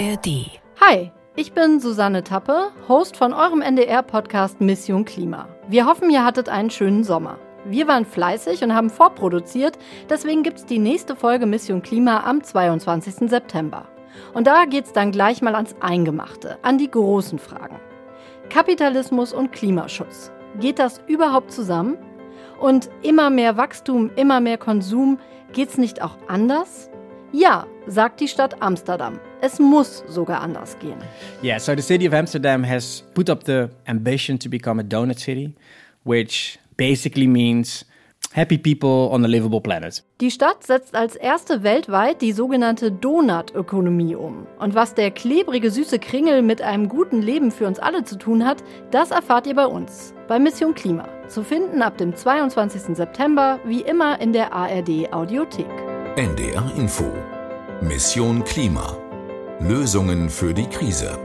ARD. Hi, ich bin Susanne Tappe, Host von eurem NDR-Podcast Mission Klima. Wir hoffen, ihr hattet einen schönen Sommer. Wir waren fleißig und haben vorproduziert, deswegen gibt es die nächste Folge Mission Klima am 22. September. Und da geht's dann gleich mal ans Eingemachte, an die großen Fragen. Kapitalismus und Klimaschutz. Geht das überhaupt zusammen? Und immer mehr Wachstum, immer mehr Konsum, geht's nicht auch anders? Ja, sagt die Stadt Amsterdam. Es muss sogar anders gehen. Yeah, so the city of Amsterdam has put up the ambition to become a donut city, which basically means happy people on a livable planet. Die Stadt setzt als erste weltweit die sogenannte Donut-Ökonomie um. Und was der klebrige süße Kringel mit einem guten Leben für uns alle zu tun hat, das erfahrt ihr bei uns, bei Mission Klima. Zu finden ab dem 22. September, wie immer in der ARD Audiothek. NDR Info. Mission Klima. Lösungen für die Krise.